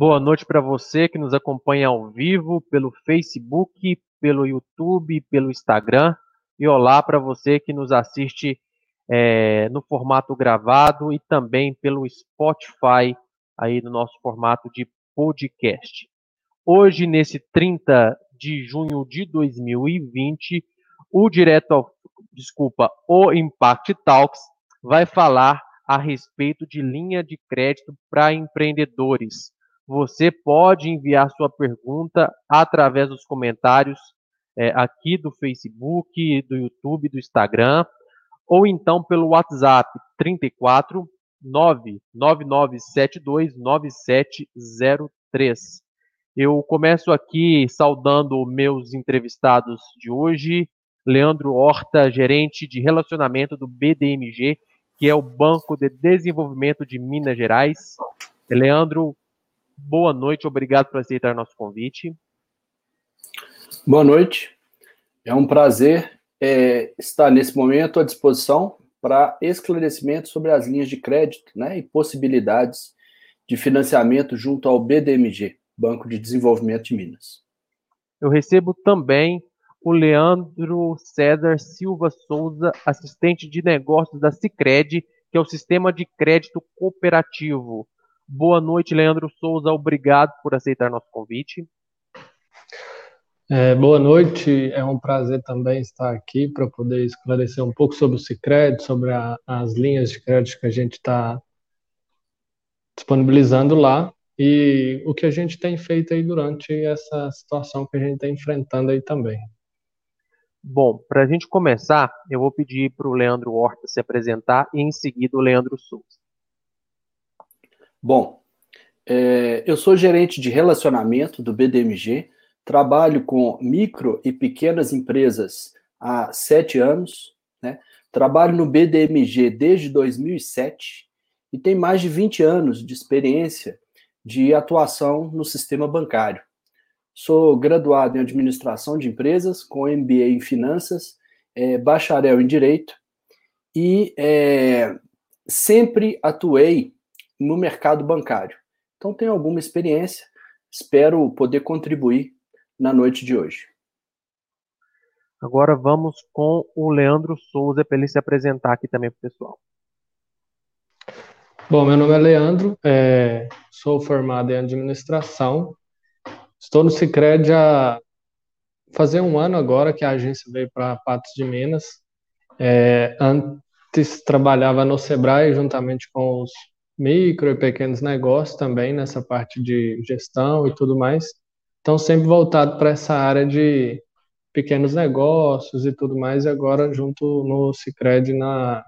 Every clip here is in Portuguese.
Boa noite para você que nos acompanha ao vivo pelo Facebook, pelo YouTube, pelo Instagram. E olá para você que nos assiste é, no formato gravado e também pelo Spotify, aí no nosso formato de podcast. Hoje, nesse 30 de junho de 2020, o Direto desculpa, o Impact Talks vai falar a respeito de linha de crédito para empreendedores. Você pode enviar sua pergunta através dos comentários é, aqui do Facebook, do YouTube, do Instagram, ou então pelo WhatsApp 34 99972 9703. Eu começo aqui saudando meus entrevistados de hoje, Leandro Horta, gerente de relacionamento do BDMG, que é o Banco de Desenvolvimento de Minas Gerais. Leandro, boa noite, obrigado por aceitar nosso convite. Boa noite, é um prazer é, estar nesse momento à disposição para esclarecimento sobre as linhas de crédito né, e possibilidades de financiamento junto ao BDMG, Banco de Desenvolvimento de Minas. Eu recebo também o Leandro César Silva Souza, assistente de negócios da Cicred, que é o sistema de crédito cooperativo. Boa noite, Leandro Souza. Obrigado por aceitar nosso convite. É, boa noite, é um prazer também estar aqui para poder esclarecer um pouco sobre o Cicred, sobre a, as linhas de crédito que a gente está disponibilizando lá e o que a gente tem feito aí durante essa situação que a gente está enfrentando aí também. Bom, para a gente começar, eu vou pedir para o Leandro Horta se apresentar e em seguida o Leandro Souza. Bom, é, eu sou gerente de relacionamento do BDMG, trabalho com micro e pequenas empresas há sete anos, né? trabalho no BDMG desde 2007 e tenho mais de 20 anos de experiência de atuação no sistema bancário. Sou graduado em administração de empresas, com MBA em finanças, é, bacharel em direito e é, sempre atuei no mercado bancário. Então, tenho alguma experiência, espero poder contribuir na noite de hoje. Agora vamos com o Leandro Souza para ele se apresentar aqui também para o pessoal. Bom, meu nome é Leandro, é, sou formado em administração Estou no Cicred há fazer um ano agora que a agência veio para Patos de Minas. É, antes trabalhava no Sebrae juntamente com os micro e pequenos negócios também nessa parte de gestão e tudo mais. Então sempre voltado para essa área de pequenos negócios e tudo mais e agora junto no Cicred na,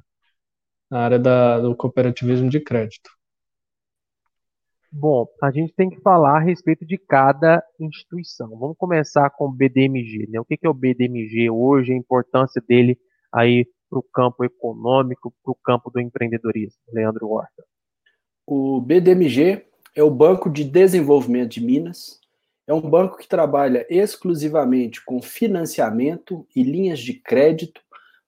na área da, do cooperativismo de crédito. Bom, a gente tem que falar a respeito de cada instituição. Vamos começar com o BDMG. Né? O que é o BDMG hoje, a importância dele aí para o campo econômico, para o campo do empreendedorismo? Leandro Horta. O BDMG é o Banco de Desenvolvimento de Minas. É um banco que trabalha exclusivamente com financiamento e linhas de crédito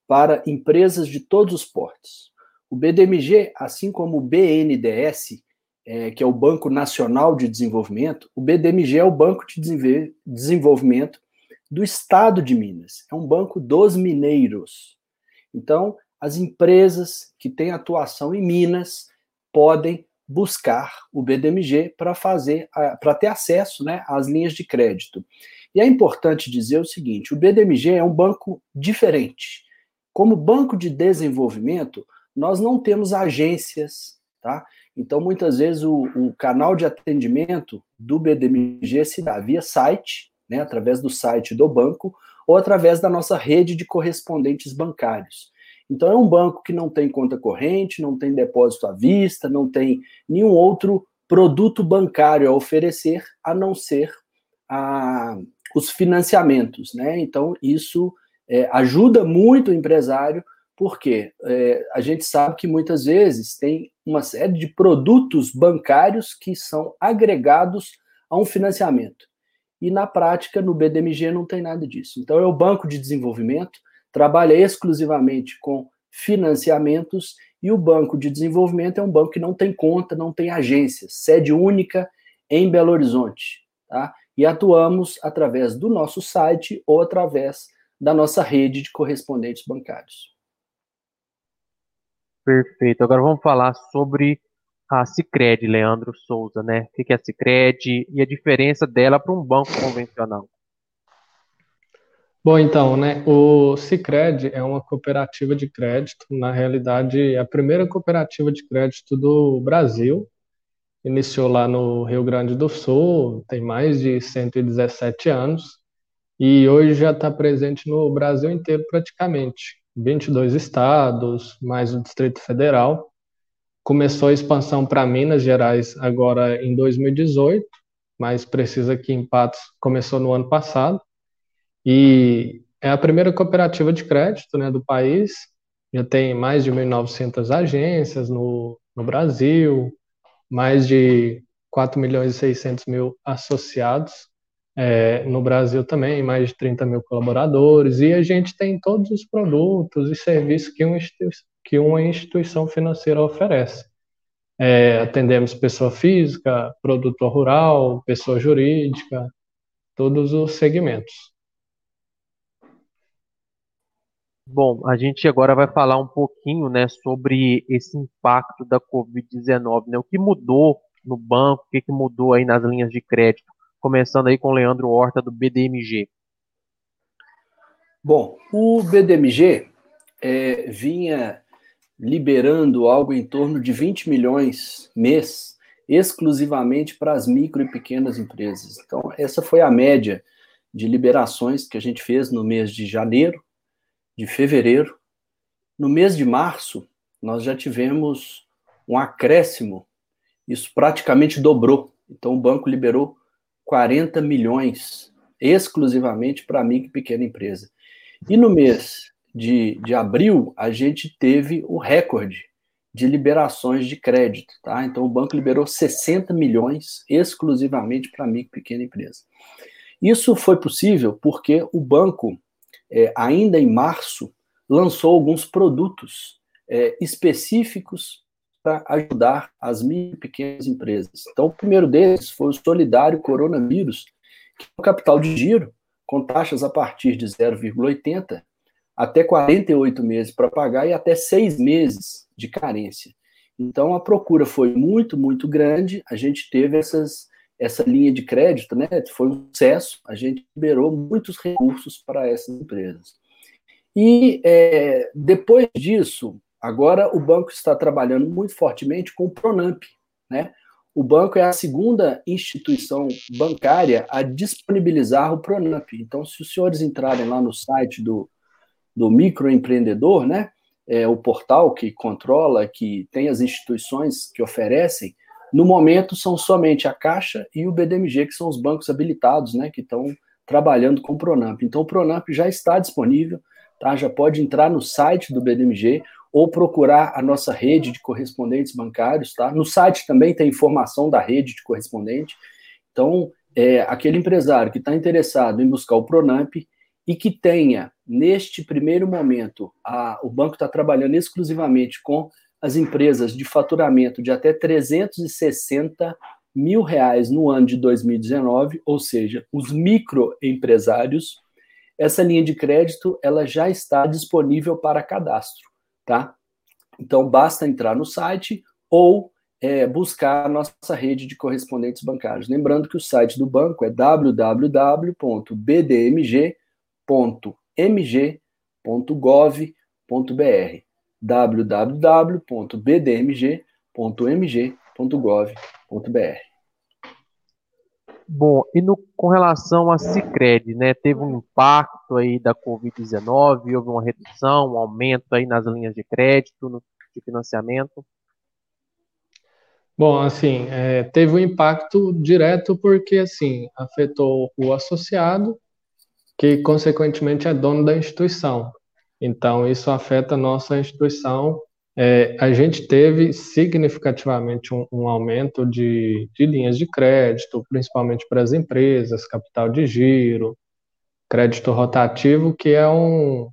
para empresas de todos os portes. O BDMG, assim como o BNDES, é, que é o Banco Nacional de Desenvolvimento, o BDMG é o Banco de Desenvolvimento do Estado de Minas. É um banco dos mineiros. Então, as empresas que têm atuação em Minas podem buscar o BDMG para fazer, para ter acesso né, às linhas de crédito. E é importante dizer o seguinte: o BDMG é um banco diferente. Como banco de desenvolvimento, nós não temos agências, tá? Então, muitas vezes, o, o canal de atendimento do BDMG se dá via site, né, através do site do banco, ou através da nossa rede de correspondentes bancários. Então, é um banco que não tem conta corrente, não tem depósito à vista, não tem nenhum outro produto bancário a oferecer, a não ser a, os financiamentos. Né? Então, isso é, ajuda muito o empresário porque é, a gente sabe que muitas vezes tem uma série de produtos bancários que são agregados a um financiamento. E na prática, no BDMG não tem nada disso. Então, é o Banco de Desenvolvimento, trabalha exclusivamente com financiamentos, e o Banco de Desenvolvimento é um banco que não tem conta, não tem agência, sede única em Belo Horizonte, tá? E atuamos através do nosso site ou através da nossa rede de correspondentes bancários. Perfeito. Agora vamos falar sobre a Cicred, Leandro Souza, né? O que é a Cicred e a diferença dela para um banco convencional? Bom, então, né, o Cicred é uma cooperativa de crédito, na realidade, é a primeira cooperativa de crédito do Brasil. Iniciou lá no Rio Grande do Sul, tem mais de 117 anos, e hoje já está presente no Brasil inteiro praticamente, 22 estados, mais o Distrito Federal. Começou a expansão para Minas Gerais agora em 2018, mas precisa que em Patos começou no ano passado. E é a primeira cooperativa de crédito né, do país, já tem mais de 1.900 agências no, no Brasil, mais de 4 milhões e 600 mil associados é, no Brasil também, mais de 30 mil colaboradores, e a gente tem todos os produtos e serviços que uma, que uma instituição financeira oferece. É, atendemos pessoa física, produtor rural, pessoa jurídica, todos os segmentos. Bom, a gente agora vai falar um pouquinho, né, sobre esse impacto da Covid-19, né? O que mudou no banco, o que, que mudou aí nas linhas de crédito, começando aí com o Leandro Horta do BDMG. Bom, o BDMG é, vinha liberando algo em torno de 20 milhões mês exclusivamente para as micro e pequenas empresas. Então, essa foi a média de liberações que a gente fez no mês de janeiro de fevereiro. No mês de março, nós já tivemos um acréscimo, isso praticamente dobrou. Então, o banco liberou 40 milhões exclusivamente para micro e pequena empresa. E no mês de, de abril, a gente teve o recorde de liberações de crédito, tá? Então, o banco liberou 60 milhões exclusivamente para micro e pequena empresa. Isso foi possível porque o banco é, ainda em março, lançou alguns produtos é, específicos para ajudar as micro e pequenas empresas. Então, o primeiro deles foi o Solidário Coronavírus, que é o capital de giro, com taxas a partir de 0,80 até 48 meses para pagar e até seis meses de carência. Então, a procura foi muito, muito grande, a gente teve essas essa linha de crédito, né, foi um sucesso, a gente liberou muitos recursos para essas empresas. E é, depois disso, agora o banco está trabalhando muito fortemente com o Pronamp, né? O banco é a segunda instituição bancária a disponibilizar o Pronamp. Então, se os senhores entrarem lá no site do, do microempreendedor, né, é o portal que controla, que tem as instituições que oferecem, no momento, são somente a Caixa e o BDMG, que são os bancos habilitados, né, que estão trabalhando com o Pronamp. Então, o Pronamp já está disponível, tá? já pode entrar no site do BDMG ou procurar a nossa rede de correspondentes bancários. Tá? No site também tem informação da rede de correspondente. Então, é, aquele empresário que está interessado em buscar o Pronamp e que tenha, neste primeiro momento, a, o banco está trabalhando exclusivamente com as empresas de faturamento de até 360 mil reais no ano de 2019, ou seja, os microempresários, essa linha de crédito ela já está disponível para cadastro, tá? Então basta entrar no site ou é, buscar a nossa rede de correspondentes bancários. Lembrando que o site do banco é www.bdmg.mg.gov.br www.bdmg.mg.gov.br. Bom, e no, com relação a Cicred, né, teve um impacto aí da Covid-19, houve uma redução, um aumento aí nas linhas de crédito, no, de financiamento? Bom, assim, é, teve um impacto direto porque, assim, afetou o associado, que consequentemente é dono da instituição. Então, isso afeta a nossa instituição. É, a gente teve significativamente um, um aumento de, de, linhas de crédito, principalmente para as empresas, capital de giro, crédito rotativo, que é um,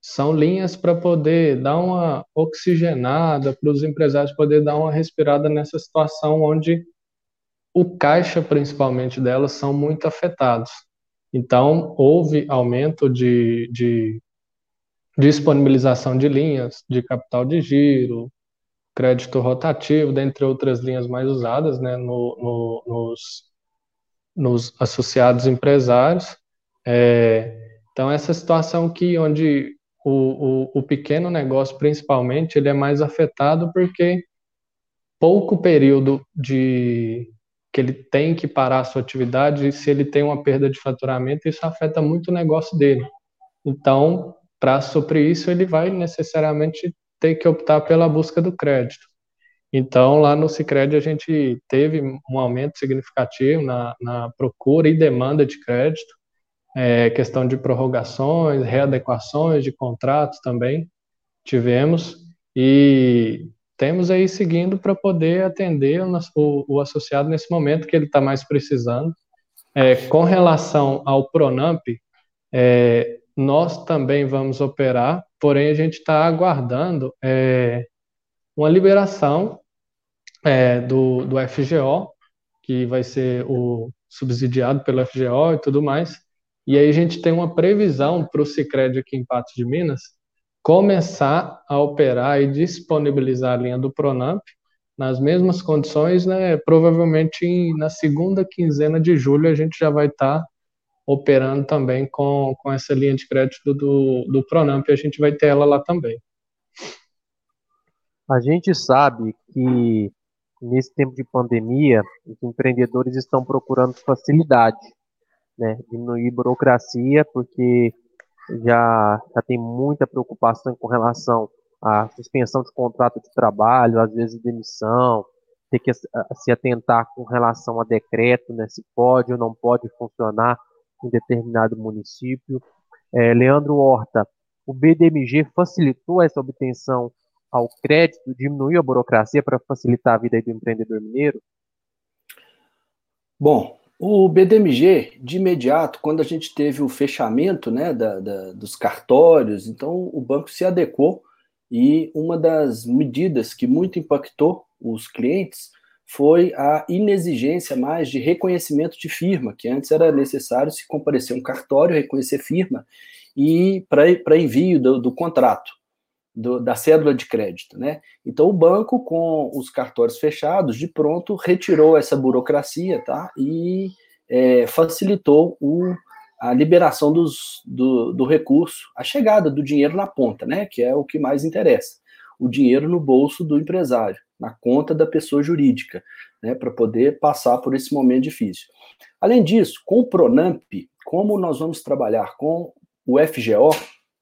são linhas para poder dar uma oxigenada, para os empresários poder dar uma respirada nessa situação onde o caixa, principalmente delas, são muito afetados. Então, houve aumento de, de disponibilização de linhas de capital de giro, crédito rotativo, dentre outras linhas mais usadas né, no, no, nos, nos associados empresários. É, então, essa situação que onde o, o, o, pequeno negócio, principalmente, ele é mais afetado porque pouco período de que ele tem que parar a sua atividade, se ele tem uma perda de faturamento, isso afeta muito o negócio dele. Então, para suprir isso, ele vai necessariamente ter que optar pela busca do crédito. Então, lá no Cicred, a gente teve um aumento significativo na, na procura e demanda de crédito, é, questão de prorrogações, readequações de contratos também tivemos, e temos aí seguindo para poder atender o, o, o, associado nesse momento que ele está mais precisando. É, com relação ao Pronamp, é, nós também vamos operar, porém a gente está aguardando é, uma liberação é, do, do FGO, que vai ser o subsidiado pelo FGO e tudo mais. E aí a gente tem uma previsão para o Cicred aqui em Patos de Minas, começar a operar e disponibilizar a linha do Pronamp nas mesmas condições, né? Provavelmente na segunda quinzena de julho a gente já vai estar tá operando também com, com essa linha de crédito do, do Pronamp e a gente vai ter ela lá também. A gente sabe que nesse tempo de pandemia os empreendedores estão procurando facilidade, né? Diminuir burocracia, porque já, já tem muita preocupação com relação à suspensão de contrato de trabalho, às vezes demissão, ter que se atentar com relação a decreto, né, se pode ou não pode funcionar em determinado município. É, Leandro Horta, o BDMG facilitou essa obtenção ao crédito, diminuiu a burocracia para facilitar a vida do empreendedor mineiro? Bom, o BDMG, de imediato, quando a gente teve o fechamento né, da, da, dos cartórios, então o banco se adequou e uma das medidas que muito impactou os clientes foi a inexigência mais de reconhecimento de firma, que antes era necessário se comparecer um cartório, reconhecer firma e para envio do, do contrato do, da cédula de crédito, né? Então o banco, com os cartórios fechados, de pronto retirou essa burocracia, tá? E é, facilitou o, a liberação dos, do, do recurso, a chegada do dinheiro na ponta, né? Que é o que mais interessa. O dinheiro no bolso do empresário, na conta da pessoa jurídica, né? Para poder passar por esse momento difícil. Além disso, com o Pronamp, como nós vamos trabalhar com o FGO,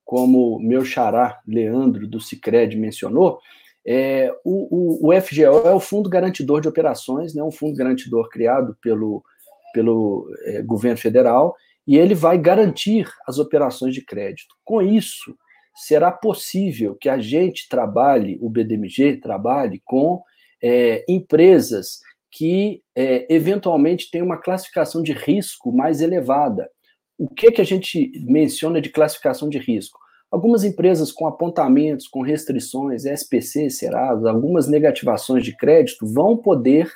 como meu xará Leandro do Cicred mencionou, é, o, o, o, FGO é o Fundo Garantidor de Operações, né, um fundo garantidor criado pelo, pelo é, governo federal, e ele vai garantir as operações de crédito. Com isso, será possível que a gente trabalhe, o BDMG trabalhe com é, empresas que é, eventualmente têm uma classificação de risco mais elevada o que, que a gente menciona de classificação de risco? Algumas empresas com apontamentos, com restrições, SPC, Serasa, algumas negativações de crédito vão poder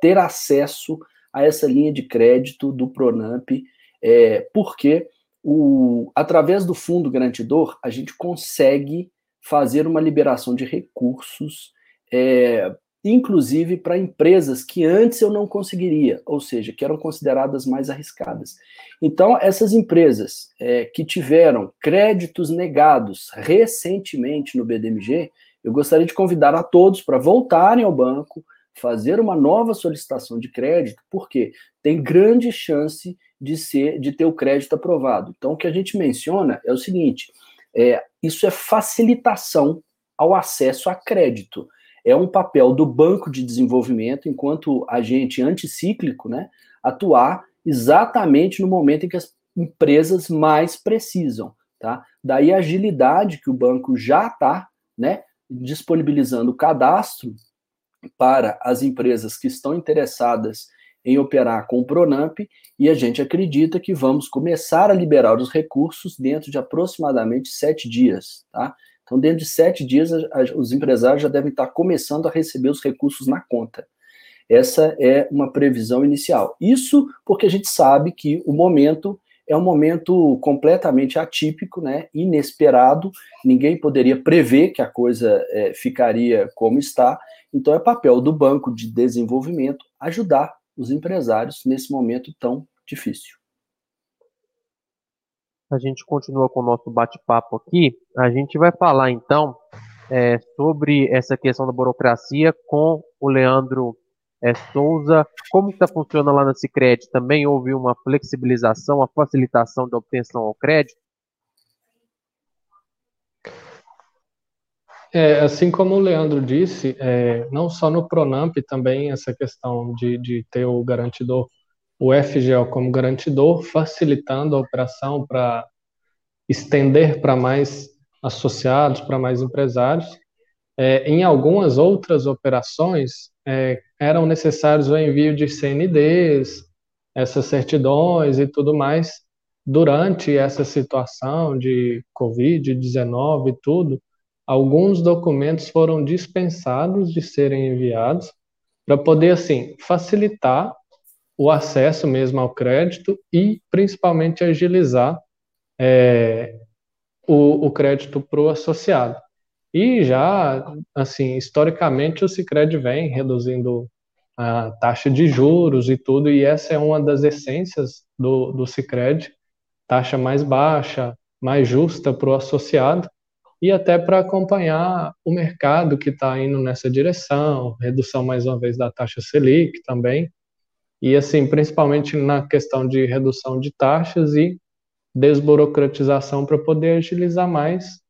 ter acesso a essa linha de crédito do Pronamp, é, porque o, através do fundo garantidor a gente consegue fazer uma liberação de recursos é, inclusive para empresas que antes eu não conseguiria, ou seja, que eram consideradas mais arriscadas. Então, essas empresas é, que tiveram créditos negados recentemente no BDMG, eu gostaria de convidar a todos para voltarem ao banco, fazer uma nova solicitação de crédito, porque tem grande chance de ser, de ter o crédito aprovado. Então, o que a gente menciona é o seguinte: é, isso é facilitação ao acesso a crédito é um papel do Banco de Desenvolvimento, enquanto agente anticíclico, né, atuar exatamente no momento em que as empresas mais precisam. Tá? Daí a agilidade que o banco já está né, disponibilizando o cadastro para as empresas que estão interessadas em operar com o Pronamp e a gente acredita que vamos começar a liberar os recursos dentro de aproximadamente sete dias. Tá? Então, dentro de sete dias, os empresários já devem estar começando a receber os recursos na conta. Essa é uma previsão inicial. Isso porque a gente sabe que o momento é um momento completamente atípico, né, inesperado, ninguém poderia prever que a coisa é, ficaria como está, então é papel do Banco de Desenvolvimento ajudar os empresários nesse momento tão difícil. A gente continua com o nosso bate-papo aqui. A gente vai falar então é, sobre essa questão da burocracia com o Leandro é, Souza. Como está funcionando lá na Cicred? Também houve uma flexibilização, uma facilitação da obtenção ao crédito? É, assim como o Leandro disse, é, não só no Pronamp, também essa questão de, de ter o garantidor o FGO como garantidor, facilitando a operação para estender para mais associados, para mais empresários. É, em algumas outras operações, é, eram necessários o envio de CNDs, essas certidões e tudo mais. Durante essa situação de Covid-19 e tudo, alguns documentos foram dispensados de serem enviados para poder, assim, facilitar o acesso mesmo ao crédito e principalmente agilizar é, o, o crédito para o associado. E já, assim, historicamente o Sicredi vem reduzindo a taxa de juros e tudo, e essa é uma das essências do, do Sicredi, taxa mais baixa, mais justa para o associado, e até para acompanhar o mercado que está indo nessa direção, redução mais uma vez da taxa Selic também, e assim, principalmente na questão de redução de taxas e desburocratização para poder agilizar mais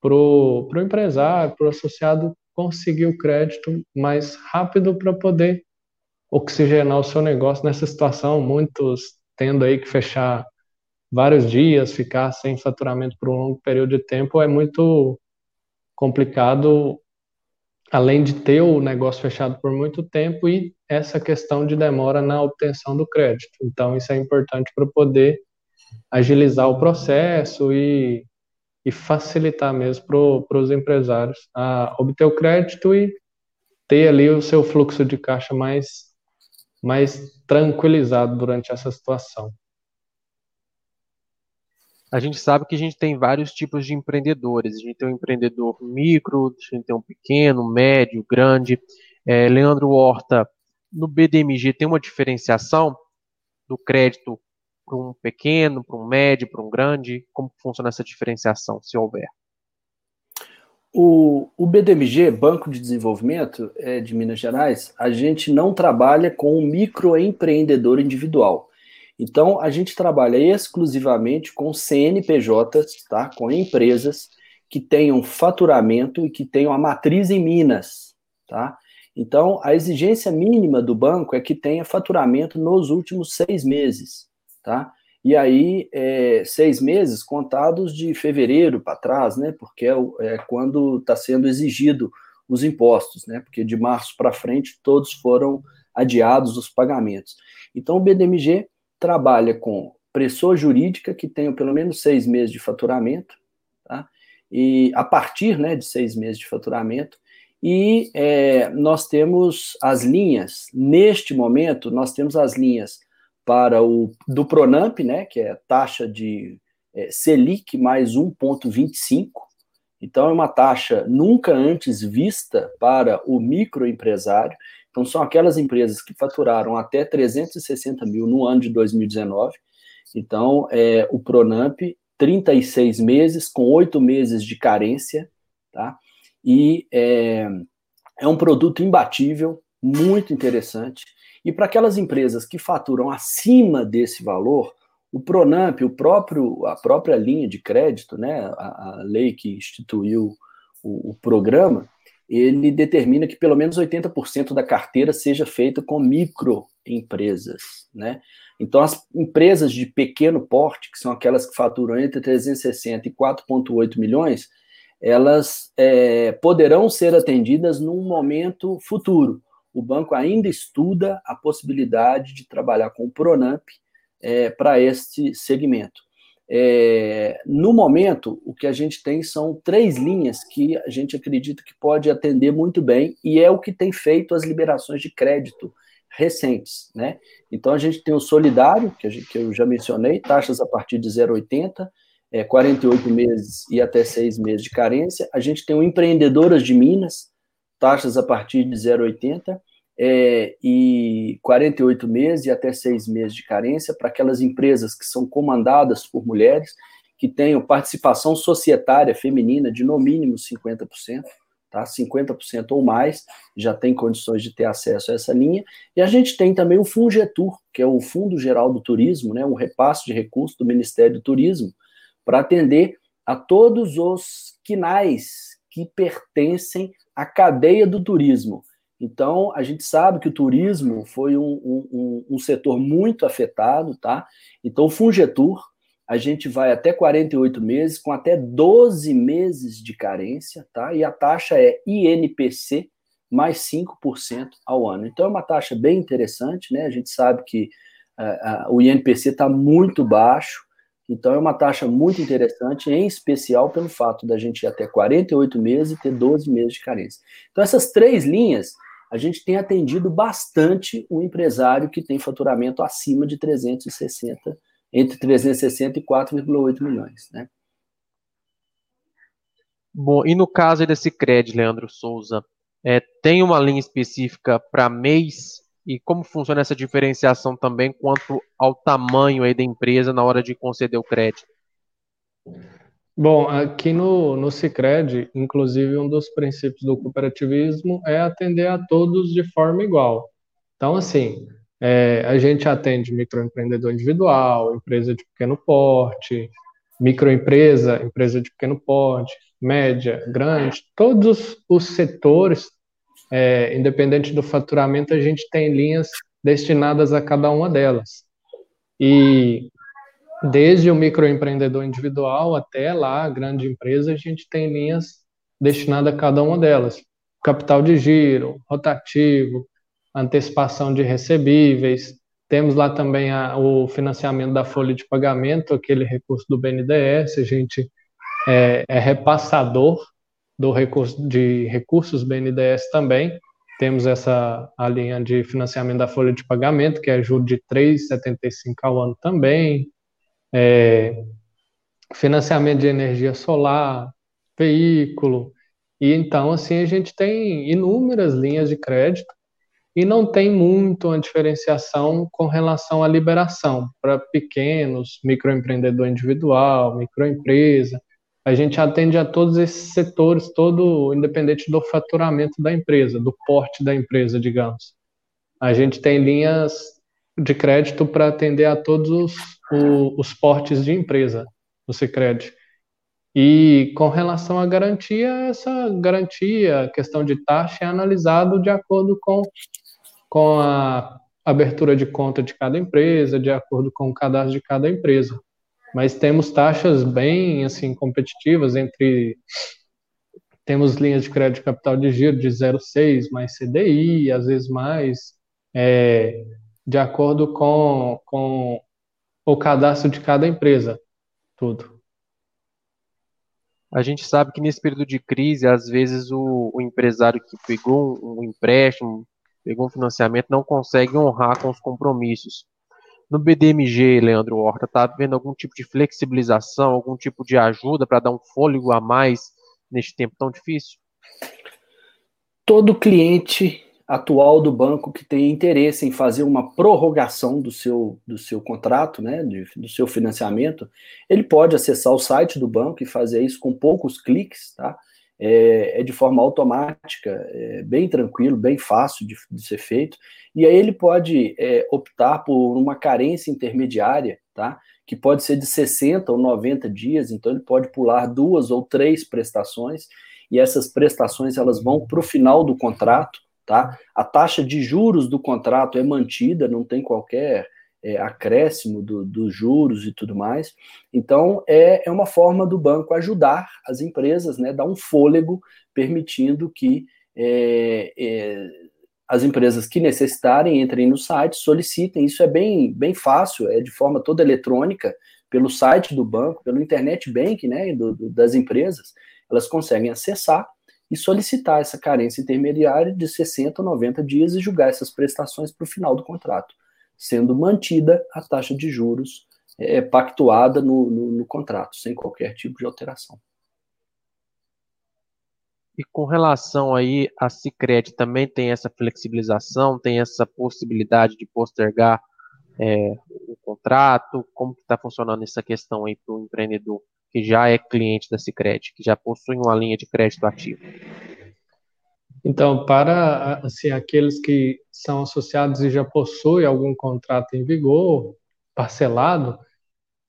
para o empresário, para o associado conseguir o crédito mais rápido para poder oxigenar o seu negócio nessa situação, muitos tendo aí que fechar vários dias, ficar sem faturamento por um longo período de tempo, é muito complicado além de ter o negócio fechado por muito tempo e essa questão de demora na obtenção do crédito. Então, isso é importante para poder agilizar o processo e, e facilitar mesmo para os empresários a obter o crédito e ter ali o seu fluxo de caixa mais, mais tranquilizado durante essa situação. A gente sabe que a gente tem vários tipos de empreendedores. A gente tem um empreendedor micro, a gente tem um pequeno, médio, grande. É, Leandro Horta, no BDMG tem uma diferenciação do crédito para um pequeno, para um médio, para um grande? Como funciona essa diferenciação, se houver? O, o BDMG, Banco de Desenvolvimento é, de Minas Gerais, a gente não trabalha com o microempreendedor individual. Então, a gente trabalha exclusivamente com CNPJs, tá? com empresas que tenham faturamento e que tenham a matriz em Minas. Tá? Então, a exigência mínima do banco é que tenha faturamento nos últimos seis meses. Tá? E aí, é, seis meses contados de fevereiro para trás, né? porque é, é quando está sendo exigido os impostos, né? porque de março para frente todos foram adiados os pagamentos. Então, o BDMG trabalha com pessoa jurídica que tenha pelo menos seis meses de faturamento, tá? e a partir né, de seis meses de faturamento, e é, nós temos as linhas, neste momento, nós temos as linhas para o do Pronamp, né, que é taxa de é, Selic mais 1,25, então é uma taxa nunca antes vista para o microempresário, então, são aquelas empresas que faturaram até 360 mil no ano de 2019. Então, é, o Pronamp, 36 meses, com oito meses de carência, tá? E é, é um produto imbatível, muito interessante. E para aquelas empresas que faturam acima desse valor, o Pronamp, o próprio, a própria linha de crédito, né, a, a lei que instituiu o, o programa, ele determina que pelo menos 80% da carteira seja feita com microempresas, né? Então, as empresas de pequeno porte, que são aquelas que faturam entre 360 e 4,8 milhões, elas é, poderão ser atendidas num momento futuro. O banco ainda estuda a possibilidade de trabalhar com o Pronamp é, para este segmento. É, no momento, o que a gente tem são três linhas que a gente acredita que pode atender muito bem, e é o que tem feito as liberações de crédito recentes. Né? Então, a gente tem o solidário, que, gente, que eu já mencionei, taxas a partir de 0,80, é, 48 meses e até seis meses de carência. A gente tem o Empreendedoras de Minas, taxas a partir de 0,80 é, e 48 meses e até seis meses de carência para aquelas empresas que são comandadas por mulheres, que tenham participação societária feminina de no mínimo 50%, tá? 50% ou mais já tem condições de ter acesso a essa linha. E a gente tem também o Fungetur, que é o Fundo Geral do Turismo, né, um repasse de recursos do Ministério do Turismo, para atender a todos os quinais que pertencem à cadeia do turismo. Então, a gente sabe que o turismo foi um, um, um setor muito afetado, tá? Então, o Fungetur, a gente vai até 48 meses, com até 12 meses de carência, tá? E a taxa é INPC mais 5% ao ano. Então, é uma taxa bem interessante, né? A gente sabe que uh, uh, o INPC está muito baixo, então é uma taxa muito interessante, em especial pelo fato da gente ir até 48 meses e ter 12 meses de carência. Então, essas três linhas a gente tem atendido bastante o empresário que tem faturamento acima de 360, entre 360 e 4,8 milhões, né? Bom, e no caso desse crédito, Leandro Souza, é, tem uma linha específica para mês e como funciona essa diferenciação também quanto ao tamanho aí da empresa na hora de conceder o crédito? Bom, aqui no, no Cicred, inclusive, um dos princípios do cooperativismo é atender a todos de forma igual. Então, assim, é, a gente atende microempreendedor individual, empresa de pequeno porte, microempresa, empresa de pequeno porte, média, grande, todos os setores, é, independente do faturamento, a gente tem linhas destinadas a cada uma delas. E desde o microempreendedor individual até lá, a grande empresa, a gente tem linhas destinadas a cada uma delas. Capital de giro, rotativo, antecipação de recebíveis. Temos lá também a, o financiamento da folha de pagamento, aquele recurso do BNDES. A gente é, é repassador do recurso de recursos BNDES também. Temos essa a linha de financiamento da folha de pagamento, que é juro de 3,75 ao ano também é, financiamento de energia solar, veículo. E então, assim, a gente tem inúmeras linhas de crédito e não tem muito uma diferenciação com relação à liberação para pequenos, microempreendedor individual, microempresa. A gente atende a todos esses setores, todo independente do faturamento da empresa, do porte da empresa, digamos. A gente tem linhas de crédito para atender a todos os, o, os portes de empresa do Sicredi. E com relação à garantia, essa garantia, questão de taxa, é analisado de acordo com, com a abertura de conta de cada empresa, de acordo com o cadastro de cada empresa. Mas temos taxas bem assim competitivas entre temos linhas de crédito capital de giro de 0,6 mais CDI, às vezes mais é, de acordo com, com o cadastro de cada empresa, tudo. A gente sabe que nesse período de crise, às vezes o, o empresário que pegou um, um empréstimo, pegou um financiamento, não consegue honrar com os compromissos. No BDMG, Leandro Horta, está havendo algum tipo de flexibilização, algum tipo de ajuda para dar um fôlego a mais neste tempo tão difícil? Todo cliente atual do banco que tem interesse em fazer uma prorrogação do seu, do seu contrato, né, de, do seu financiamento, ele pode acessar o site do banco e fazer isso com poucos cliques, tá? É, é de forma automática, é bem tranquilo, bem fácil de, de, ser feito. E aí ele pode é, optar por uma carência intermediária, tá? Que pode ser de 60 ou 90 dias, então ele pode pular duas ou três prestações, e essas prestações elas vão para o final do contrato, Tá? A taxa de juros do contrato é mantida, não tem qualquer é, acréscimo dos do juros e tudo mais. Então, é, é uma forma do banco ajudar as empresas, né, dar um fôlego, permitindo que é, é, as empresas que necessitarem entrem no site, solicitem. Isso é bem, bem fácil, é de forma toda eletrônica, pelo site do banco, pelo internet bank né, do, do, das empresas, elas conseguem acessar e solicitar essa carência intermediária de 60 ou 90 dias e julgar essas prestações para o final do contrato, sendo mantida a taxa de juros é, pactuada no, no, no contrato, sem qualquer tipo de alteração. E com relação aí a Cicred, também tem essa flexibilização, tem essa possibilidade de postergar é, o contrato? Como está funcionando essa questão aí para o empreendedor que já é cliente da Cicred, que já possui uma linha de crédito ativa? Então, para assim, aqueles que são associados e já possuem algum contrato em vigor, parcelado,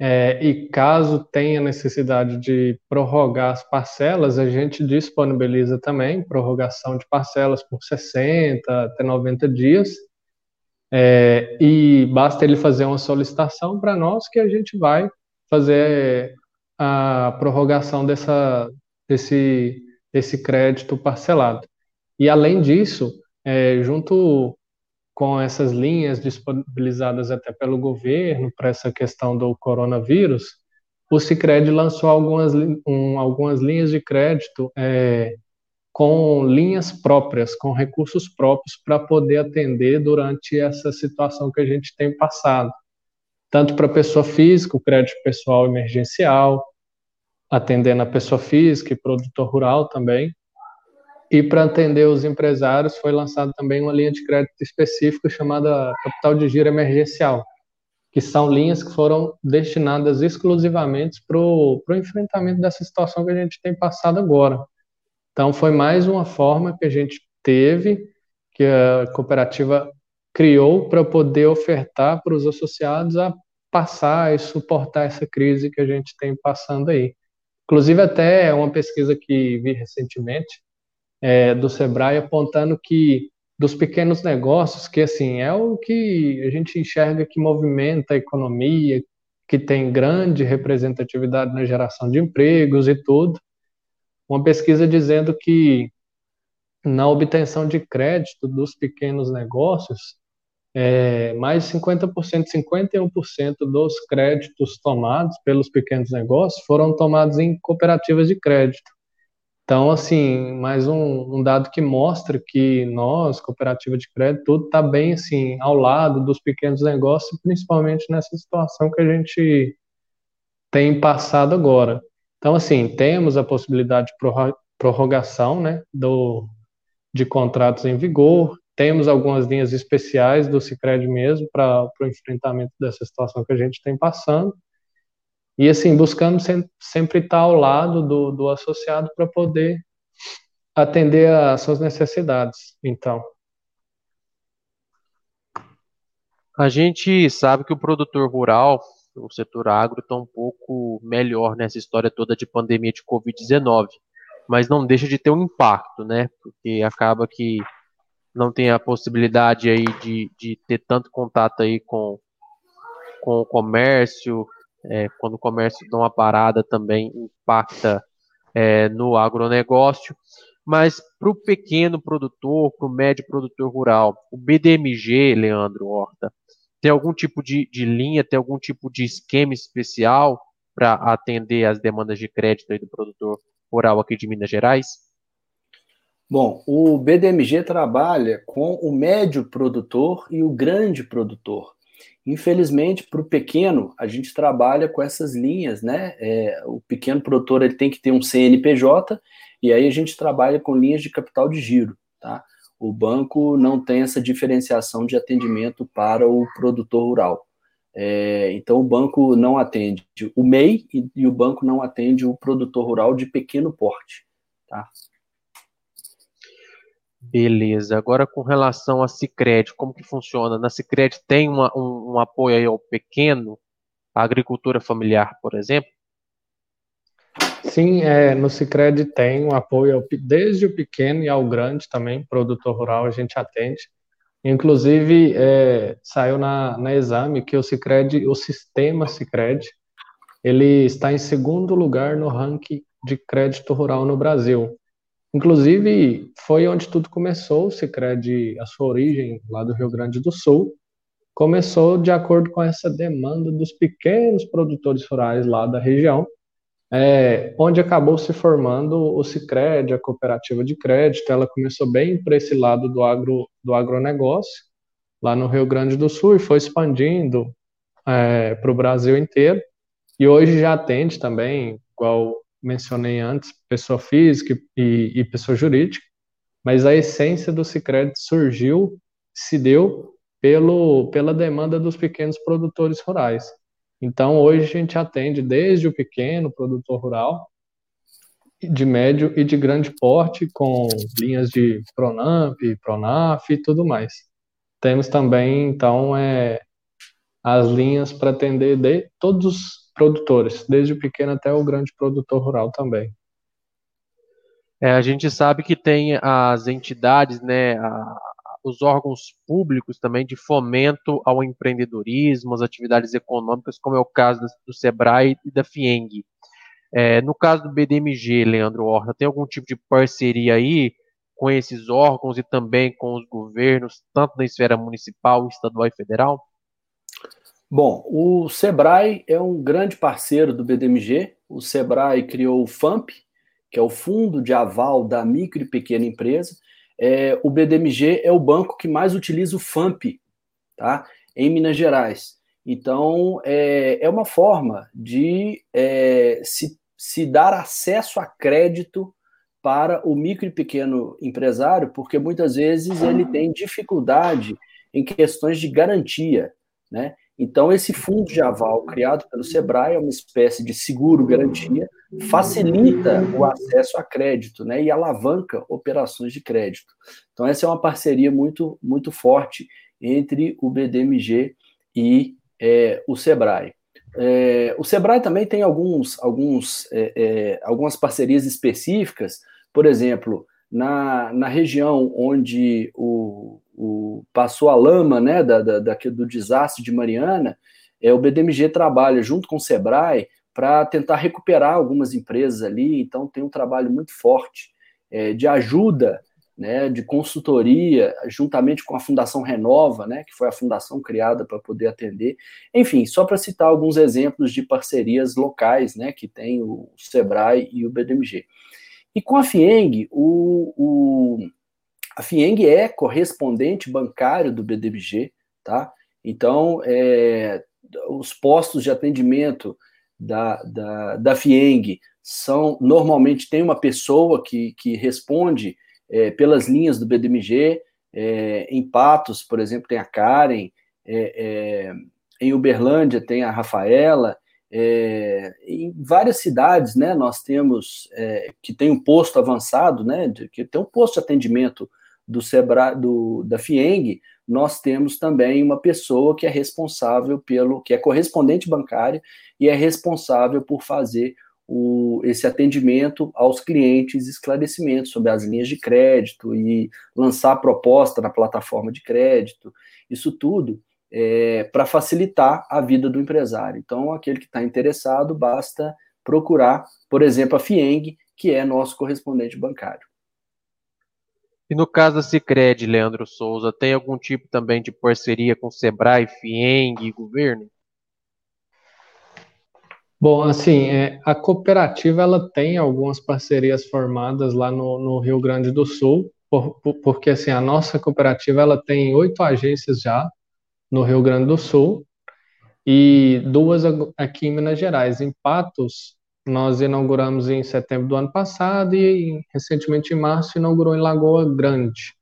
é, e caso tenha necessidade de prorrogar as parcelas, a gente disponibiliza também prorrogação de parcelas por 60 até 90 dias. É, e basta ele fazer uma solicitação para nós que a gente vai fazer a prorrogação dessa, desse, desse crédito parcelado. E além disso, é, junto com essas linhas disponibilizadas até pelo governo para essa questão do coronavírus, o Sicredi lançou algumas, um, algumas linhas de crédito é, com linhas próprias, com recursos próprios para poder atender durante essa situação que a gente tem passado. Tanto para pessoa física, o crédito pessoal emergencial, atendendo a pessoa física e produtor rural também, e para atender os empresários, foi lançada também uma linha de crédito específica chamada Capital de Giro Emergencial, que são linhas que foram destinadas exclusivamente para o enfrentamento dessa situação que a gente tem passado agora. Então, foi mais uma forma que a gente teve, que a cooperativa criou para poder ofertar para os associados a passar e suportar essa crise que a gente tem passando aí. Inclusive, até uma pesquisa que vi recentemente, é, do Sebrae apontando que dos pequenos negócios, que assim é o que a gente enxerga que movimenta a economia, que tem grande representatividade na geração de empregos e tudo. Uma pesquisa dizendo que na obtenção de crédito dos pequenos negócios, é, mais de 50%, 51% dos créditos tomados pelos pequenos negócios foram tomados em cooperativas de crédito. Então, assim, mais um, um, dado que mostra que nós, cooperativa de crédito, tudo está bem, assim, ao lado dos pequenos negócios, principalmente nessa situação que a gente tem passado agora. Então, assim, temos a possibilidade de prorrogação, né, do, de contratos em vigor, temos algumas linhas especiais do Cicred mesmo para o enfrentamento dessa situação que a gente tem passando, e assim, buscando sempre estar ao lado do, do associado para poder atender às suas necessidades. Então. A gente sabe que o produtor rural, o setor agro, está um pouco melhor nessa história toda de pandemia de Covid-19, mas não deixa de ter um impacto, né? Porque acaba que não tem a possibilidade aí de, de ter tanto contato aí com, com o comércio, é, quando o comércio dá uma parada também impacta é, no agronegócio. Mas para o pequeno produtor, para o médio produtor rural, o BDMG, Leandro Horta, tem algum tipo de, de linha, tem algum tipo de esquema especial para atender as demandas de crédito do produtor rural aqui de Minas Gerais? Bom, o BDMG trabalha com o médio produtor e o grande produtor. Infelizmente, para o pequeno, a gente trabalha com essas linhas, né? É, o pequeno produtor ele tem que ter um CNPJ e aí a gente trabalha com linhas de capital de giro, tá? O banco não tem essa diferenciação de atendimento para o produtor rural. É, então, o banco não atende o MEI e, e o banco não atende o produtor rural de pequeno porte, tá? Beleza. Agora com relação a Sicredi, como que funciona? Na Sicredi tem uma, um, um, apoio aí ao pequeno, à agricultura familiar, por exemplo? Sim, é, no Sicredi tem um apoio ao, desde o pequeno e ao grande também, produtor rural a gente atende. Inclusive, é, saiu na, na exame que o Sicredi, o sistema Sicredi, ele está em segundo lugar no ranking de crédito rural no Brasil. Inclusive, foi onde tudo começou, o Cicred, a sua origem lá do Rio Grande do Sul, começou de acordo com essa demanda dos pequenos produtores rurais lá da região, é, onde acabou se formando o Cicred, a cooperativa de crédito. Ela começou bem para esse lado do, agro, do agronegócio, lá no Rio Grande do Sul, e foi expandindo é, para o Brasil inteiro. E hoje já atende também, igual mencionei antes, pessoa física e, e pessoa jurídica, mas a essência do Cicred surgiu, se deu pelo, pela demanda dos pequenos produtores rurais. Então, hoje a gente atende desde o pequeno produtor rural, de médio e de grande porte, com linhas de Pronamp, Pronaf e tudo mais. Temos também, então, é, as linhas para atender de todos os produtores, desde o pequeno até o grande produtor rural também. É, a gente sabe que tem as entidades, né, a, os órgãos públicos também de fomento ao empreendedorismo, às atividades econômicas, como é o caso do SEBRAE e da FIENG. É, no caso do BDMG, Leandro Horta, tem algum tipo de parceria aí com esses órgãos e também com os governos, tanto na esfera municipal, estadual e federal? Bom, o Sebrae é um grande parceiro do BDMG. O Sebrae criou o FAMP, que é o Fundo de Aval da Micro e Pequena Empresa, é, o BDMG é o banco que mais utiliza o FAMP, tá? Em Minas Gerais. Então, é, é uma forma de é, se, se dar acesso a crédito para o micro e pequeno empresário, porque muitas vezes ele tem dificuldade em questões de garantia, né? Então, esse fundo de aval criado pelo Sebrae é uma espécie de seguro-garantia, facilita o acesso a crédito né, e alavanca operações de crédito. Então, essa é uma parceria muito, muito forte entre o BDMG e é, o Sebrae. É, o Sebrae também tem alguns, alguns, é, é algumas parcerias específicas, por exemplo, na, na região onde o, o, passou a lama né, da, da, da, do desastre de Mariana, é, o BDMG trabalha junto com o Sebrae para tentar recuperar algumas empresas ali, então tem um trabalho muito forte é, de ajuda, né, de consultoria, juntamente com a Fundação Renova, né, que foi a fundação criada para poder atender. Enfim, só para citar alguns exemplos de parcerias locais né, que tem o Sebrae e o BDMG. E com a FIENG, o, o, a FIENG é correspondente bancário do BDBG, tá? Então, é, os postos de atendimento da, da, da FIENG são, normalmente, tem uma pessoa que, que responde é, pelas linhas do BDMG, é, em Patos, por exemplo, tem a Karen, é, é, em Uberlândia tem a Rafaela, é, em várias cidades, né, nós temos é, que tem um posto avançado, né, que tem um posto de atendimento do Sebra, do, da FIENG, nós temos também uma pessoa que é responsável pelo, que é correspondente bancária e é responsável por fazer o, esse atendimento aos clientes, esclarecimentos sobre as linhas de crédito e lançar proposta na plataforma de crédito, isso tudo é, para facilitar a vida do empresário. Então, aquele que está interessado, basta procurar, por exemplo, a FIENG, que é nosso correspondente bancário. E no caso da Cicred, Leandro Souza, tem algum tipo também de parceria com Sebrae, FIENG e governo? Bom, assim, é, a cooperativa ela tem algumas parcerias formadas lá no, no Rio Grande do Sul, por, por, porque assim a nossa cooperativa ela tem oito agências já no Rio Grande do Sul, e duas aqui em Minas Gerais. Em Patos, nós inauguramos em setembro do ano passado e recentemente em março inaugurou em Lagoa Grande.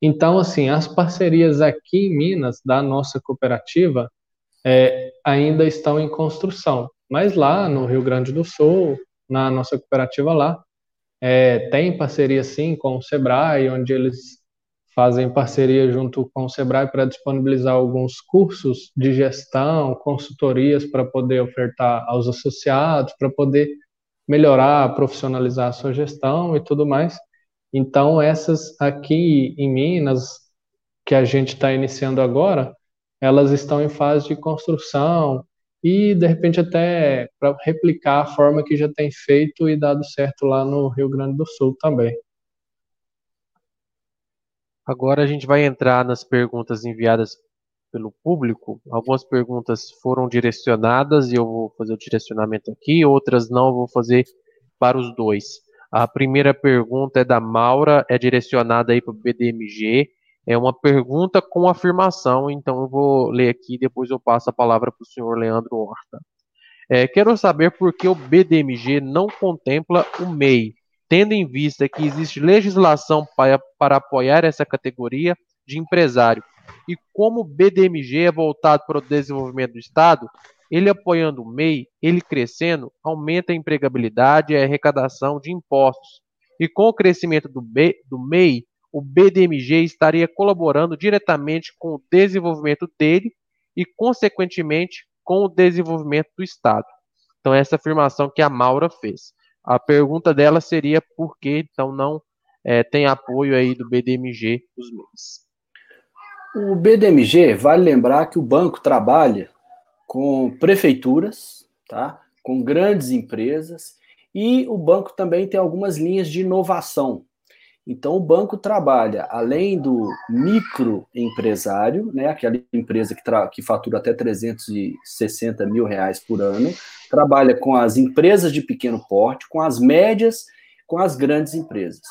Então, assim, as parcerias aqui em Minas, da nossa cooperativa, é, ainda estão em construção. Mas lá no Rio Grande do Sul, na nossa cooperativa lá, é, tem parceria sim com o Sebrae, onde eles fazem parceria junto com o Sebrae para disponibilizar alguns cursos de gestão, consultorias para poder ofertar aos associados, para poder melhorar, profissionalizar a sua gestão e tudo mais. Então, essas aqui em Minas, que a gente está iniciando agora, elas estão em fase de construção e, de repente, até para replicar a forma que já tem feito e dado certo lá no Rio Grande do Sul também. Agora a gente vai entrar nas perguntas enviadas pelo público. Algumas perguntas foram direcionadas e eu vou fazer o direcionamento aqui, outras não, vou fazer para os dois. A primeira pergunta é da Maura, é direcionada aí para o BDMG. É uma pergunta com afirmação, então eu vou ler aqui, depois eu passo a palavra para o senhor Leandro Horta. É, quero saber por que o BDMG não contempla o MEI, tendo em vista que existe legislação para, para apoiar essa categoria de empresário. E como o BDMG é voltado para o desenvolvimento do Estado, ele apoiando o MEI, ele crescendo, aumenta a empregabilidade e a arrecadação de impostos. E com o crescimento do, B, do MEI, o BDMG estaria colaborando diretamente com o desenvolvimento dele e, consequentemente, com o desenvolvimento do Estado. Então, essa afirmação que a Maura fez. A pergunta dela seria por que, então, não é, tem apoio aí do BDMG os MEIs. O BDMG, vale lembrar que o banco trabalha com prefeituras, tá? com grandes empresas, e o banco também tem algumas linhas de inovação. Então, o banco trabalha, além do microempresário, né, aquela empresa que, que fatura até 360 mil reais por ano, trabalha com as empresas de pequeno porte, com as médias, com as grandes empresas.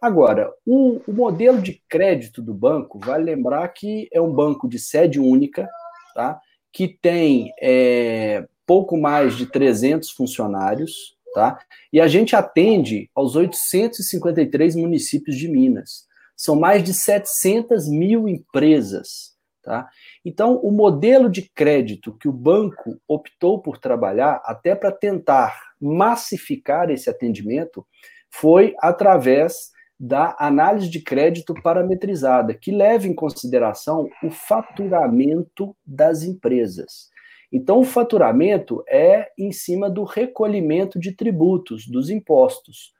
Agora, o, o modelo de crédito do banco, vale lembrar que é um banco de sede única, tá, que tem é, pouco mais de 300 funcionários, tá? E a gente atende aos 853 municípios de Minas. São mais de 700 mil empresas, tá? Então, o modelo de crédito que o banco optou por trabalhar, até para tentar massificar esse atendimento, foi através da análise de crédito parametrizada, que leva em consideração o faturamento das empresas. Então, o faturamento é em cima do recolhimento de tributos, dos impostos.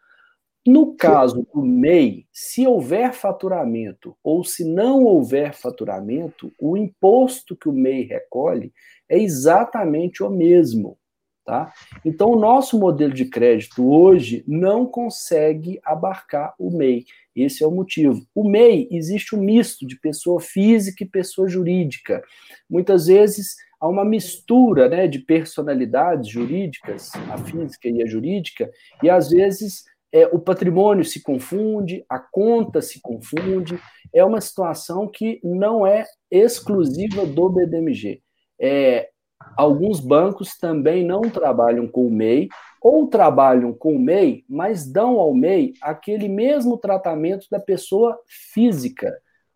No caso do MEI, se houver faturamento ou se não houver faturamento, o imposto que o MEI recolhe é exatamente o mesmo. Tá? Então, o nosso modelo de crédito hoje não consegue abarcar o MEI. Esse é o motivo. O MEI existe um misto de pessoa física e pessoa jurídica. Muitas vezes há uma mistura né, de personalidades jurídicas, a física e a jurídica, e às vezes é, o patrimônio se confunde, a conta se confunde. É uma situação que não é exclusiva do BDMG. É, alguns bancos também não trabalham com o MEI, ou trabalham com o MEI, mas dão ao MEI aquele mesmo tratamento da pessoa física,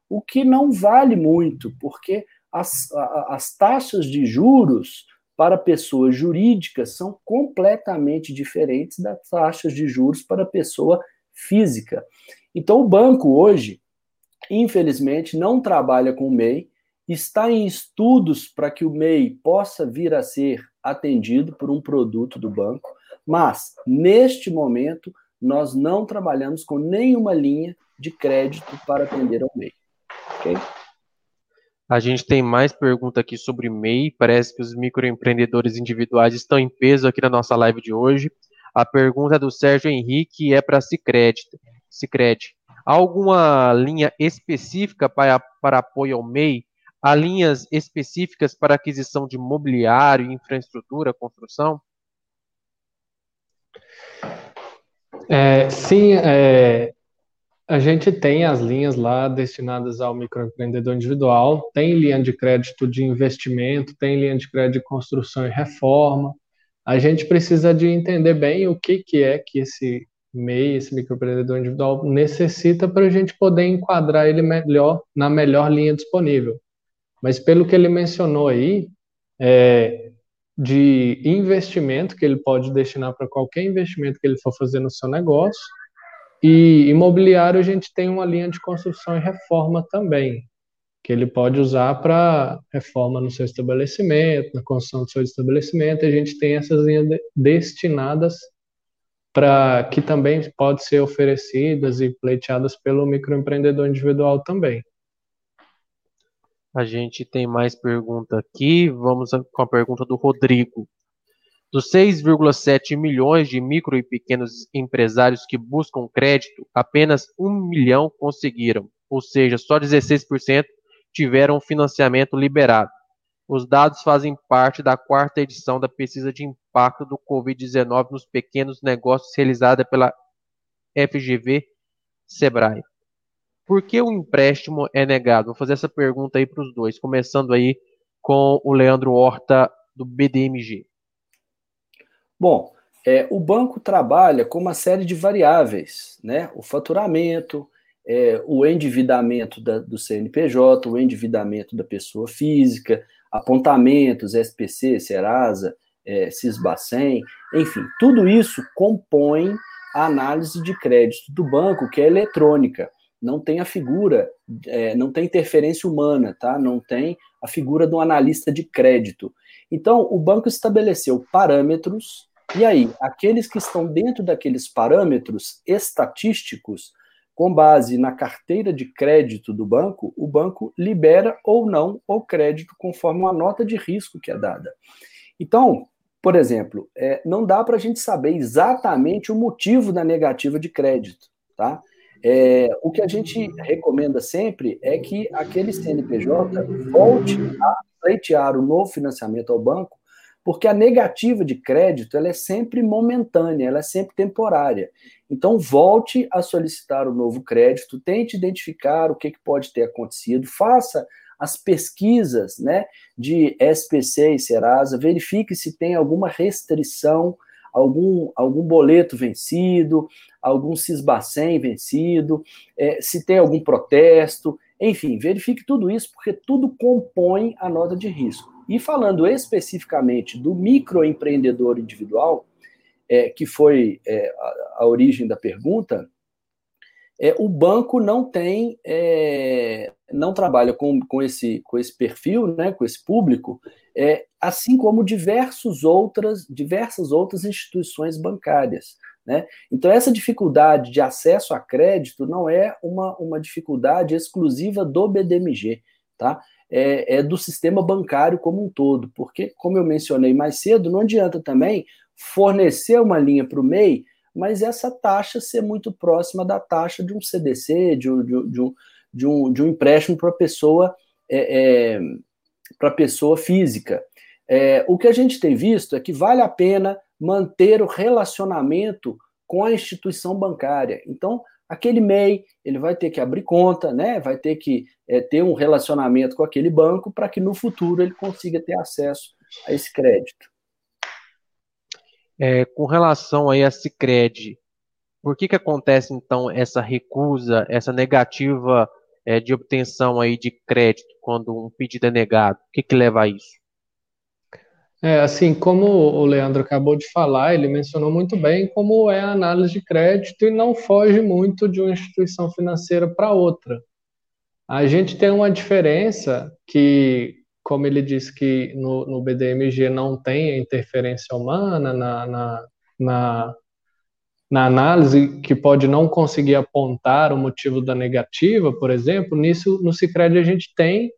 o que não vale muito, porque as, as taxas de juros para pessoas jurídicas são completamente diferentes das taxas de juros para pessoa física. Então, o banco hoje, infelizmente, não trabalha com o MEI, está em estudos para que o MEI possa vir a ser atendido por um produto do banco, mas, neste momento, nós não trabalhamos com nenhuma linha de crédito para atender ao MEI. Ok? A gente tem mais pergunta aqui sobre MEI. Parece que os microempreendedores individuais estão em peso aqui na nossa live de hoje. A pergunta é do Sérgio Henrique é para Cicred. Cicred. Há alguma linha específica para, para apoio ao MEI? Há linhas específicas para aquisição de mobiliário, infraestrutura, construção? É, sim, é, a gente tem as linhas lá destinadas ao microempreendedor individual, tem linha de crédito de investimento, tem linha de crédito de construção e reforma. A gente precisa de entender bem o que, que é que esse MEI, esse microempreendedor individual, necessita para a gente poder enquadrar ele melhor na melhor linha disponível. Mas pelo que ele mencionou aí, é, de investimento que ele pode destinar para qualquer investimento que ele for fazer no seu negócio, e imobiliário a gente tem uma linha de construção e reforma também, que ele pode usar para reforma no seu estabelecimento, na construção do seu estabelecimento. A gente tem essas linhas de, destinadas para que também pode ser oferecidas e pleiteadas pelo microempreendedor individual também. A gente tem mais pergunta aqui. Vamos com a pergunta do Rodrigo. Dos 6,7 milhões de micro e pequenos empresários que buscam crédito, apenas 1 milhão conseguiram, ou seja, só 16% tiveram financiamento liberado. Os dados fazem parte da quarta edição da pesquisa de impacto do Covid-19 nos pequenos negócios realizada pela FGV Sebrae. Por que o empréstimo é negado? Vou fazer essa pergunta aí para os dois, começando aí com o Leandro Horta, do BDMG. Bom, é, o banco trabalha com uma série de variáveis, né? O faturamento, é, o endividamento da, do CNPJ, o endividamento da pessoa física, apontamentos, SPC, Serasa, é, Cisbacen, enfim, tudo isso compõe a análise de crédito do banco, que é eletrônica. Não tem a figura, é, não tem interferência humana, tá? Não tem a figura do analista de crédito. Então, o banco estabeleceu parâmetros, e aí, aqueles que estão dentro daqueles parâmetros estatísticos, com base na carteira de crédito do banco, o banco libera ou não o crédito conforme uma nota de risco que é dada. Então, por exemplo, é, não dá para a gente saber exatamente o motivo da negativa de crédito, tá? É, o que a gente recomenda sempre é que aquele CNPJ volte a pleitear o novo financiamento ao banco, porque a negativa de crédito ela é sempre momentânea, ela é sempre temporária. Então, volte a solicitar o novo crédito, tente identificar o que, que pode ter acontecido, faça as pesquisas né, de SPC e Serasa, verifique se tem alguma restrição, algum, algum boleto vencido, algum Cisbacem vencido, é, se tem algum protesto, enfim, verifique tudo isso, porque tudo compõe a nota de risco. E falando especificamente do microempreendedor individual, é, que foi é, a, a, origem da pergunta, é, o banco não tem, é, não trabalha com, com, esse, com esse perfil, né, com esse público, é, assim como diversos outras, diversas outras instituições bancárias. Né? Então, essa dificuldade de acesso a crédito não é uma, uma dificuldade exclusiva do BDMG, tá? É, é, do sistema bancário como um todo, porque, como eu mencionei mais cedo, não adianta também fornecer uma linha para o MEI, mas essa taxa ser muito próxima da taxa de um CDC, de, de, de, um, de, um, de um empréstimo para pessoa é, é, para pessoa física. É, o que a gente tem visto é que vale a pena manter o relacionamento com a instituição bancária. Então, aquele MEI, ele vai ter que abrir conta, né? Vai ter que é, ter um relacionamento com aquele banco para que no futuro ele consiga ter acesso a esse crédito. É, com relação aí a Cicred, por que que acontece então essa recusa, essa negativa é, de obtenção aí de crédito quando um pedido é negado? O que que leva a isso? É, assim, como o Leandro acabou de falar, ele mencionou muito bem como é a análise de crédito e não foge muito de uma instituição financeira para outra. A gente tem uma diferença que, como ele disse que no, no BDMG não tem interferência humana na, na, na, na análise, que pode não conseguir apontar o motivo da negativa, por exemplo, nisso no Cicred a gente tem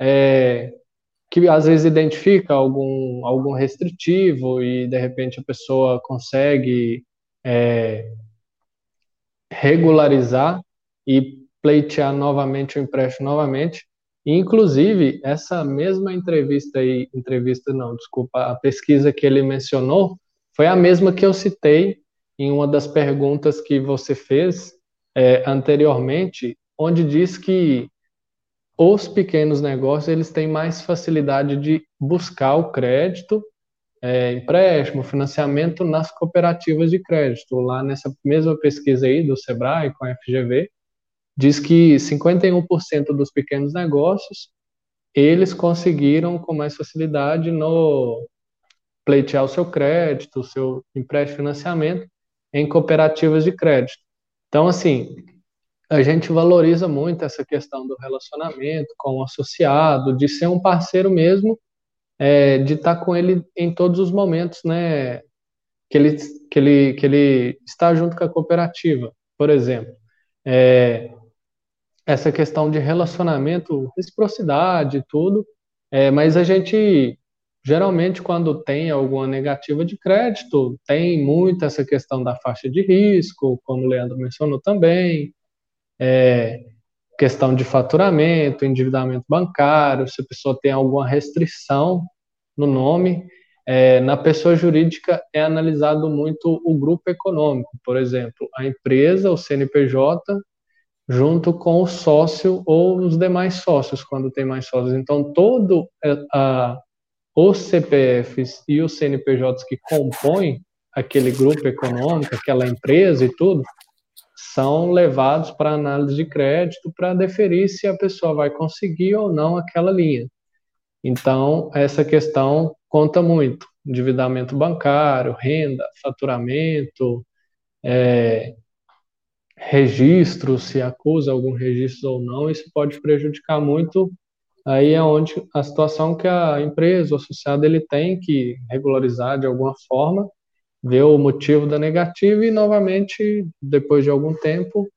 é, que às vezes identifica algum, algum restritivo e de repente a pessoa consegue é, regularizar e pleitear novamente o empréstimo novamente. E, inclusive, essa mesma entrevista aí, entrevista não, desculpa, a pesquisa que ele mencionou foi a mesma que eu citei em uma das perguntas que você fez é, anteriormente, onde diz que os pequenos negócios eles têm mais facilidade de buscar o crédito, é, empréstimo, financiamento nas cooperativas de crédito. Lá nessa mesma pesquisa aí do Sebrae com a FGV, diz que 51% dos pequenos negócios eles conseguiram com mais facilidade no pleitear o seu crédito, o seu empréstimo financiamento em cooperativas de crédito. Então, assim, a gente valoriza muito essa questão do relacionamento com o associado, de ser um parceiro mesmo, é, de estar com ele em todos os momentos, né? Que ele, que ele, que ele está junto com a cooperativa, por exemplo. É, essa questão de relacionamento, reciprocidade, tudo, é, mas a gente geralmente quando tem alguma negativa de crédito, tem muito essa questão da faixa de risco, como o Leandro mencionou também, é, questão de faturamento, endividamento bancário, se a pessoa tem alguma restrição no nome. É, na pessoa jurídica é analisado muito o grupo econômico, por exemplo, a empresa, o CNPJ, junto com o sócio ou os demais sócios, quando tem mais sócios. Então, todo é, a, os CPFs e os CNPJs que compõem aquele grupo econômico, aquela empresa e tudo, são levados para análise de crédito para deferir se a pessoa vai conseguir ou não aquela linha. Então, essa questão conta muito. Endividamento bancário, renda, faturamento, é, registro, se acusa algum registro ou não, isso pode prejudicar muito. Aí é onde a situação que a empresa, o associado, ele tem que regularizar de alguma forma, ver o motivo da negativa e, novamente, depois de algum tempo,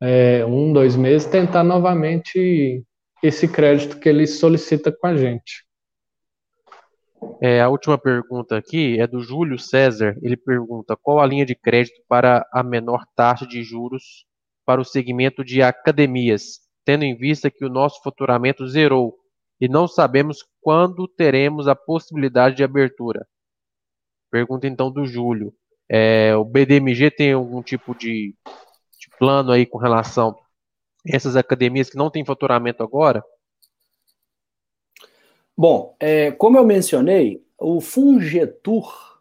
é, um, dois meses, tentar novamente esse crédito que ele solicita com a gente. É, a última pergunta aqui é do Júlio César. Ele pergunta qual a linha de crédito para a menor taxa de juros para o segmento de academias, tendo em vista que o nosso faturamento zerou e não sabemos quando teremos a possibilidade de abertura. Pergunta então do Júlio. É, o BDMG tem algum tipo de, de plano aí com relação a essas academias que não têm faturamento agora? Bom, é, como eu mencionei, o Fungetur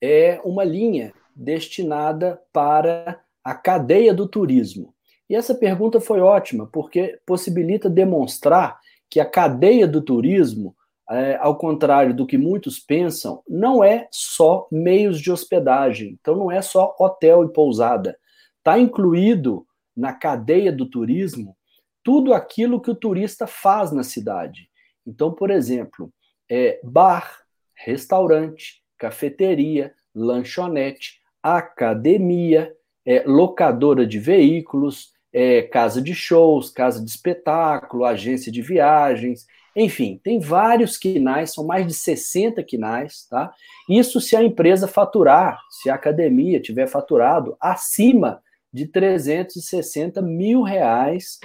é uma linha destinada para a cadeia do turismo. E essa pergunta foi ótima, porque possibilita demonstrar que a cadeia do turismo, é, ao contrário do que muitos pensam, não é só meios de hospedagem, então não é só hotel e pousada. Está incluído na cadeia do turismo tudo aquilo que o turista faz na cidade. Então, por exemplo, é, bar, restaurante, cafeteria, lanchonete, academia, é, locadora de veículos, é, casa de shows, casa de espetáculo, agência de viagens, enfim, tem vários quinais, são mais de 60 quinais, tá? Isso se a empresa faturar, se a academia tiver faturado acima de 360 mil reais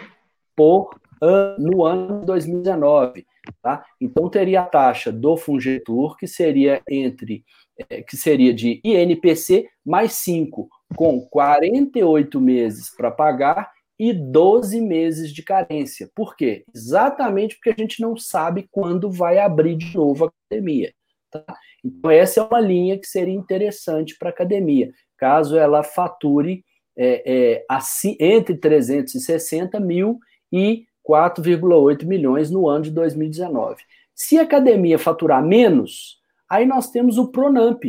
por ano, no ano de 2019. Tá? Então teria a taxa do Fungetur, que seria entre é, que seria de INPC mais 5, com 48 meses para pagar e 12 meses de carência. Por quê? Exatamente porque a gente não sabe quando vai abrir de novo a academia. Tá? Então, essa é uma linha que seria interessante para a academia, caso ela fature é, é, assim, entre 360 mil e 4,8 milhões no ano de 2019. Se a academia faturar menos, aí nós temos o Pronamp,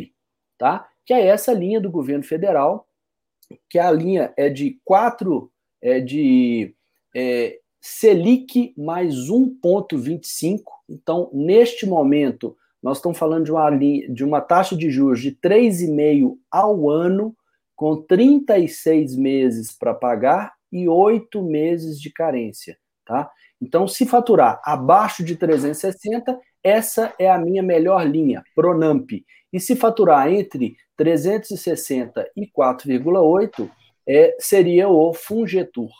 tá? Que é essa linha do governo federal, que a linha é de 4 é de é, Selic mais 1,25. Então, neste momento, nós estamos falando de uma, de uma taxa de juros de 3,5 ao ano, com 36 meses para pagar e 8 meses de carência. Tá? Então, se faturar abaixo de 360, essa é a minha melhor linha, Pronamp. E se faturar entre 360 e 4,8, é, seria o Fungetur.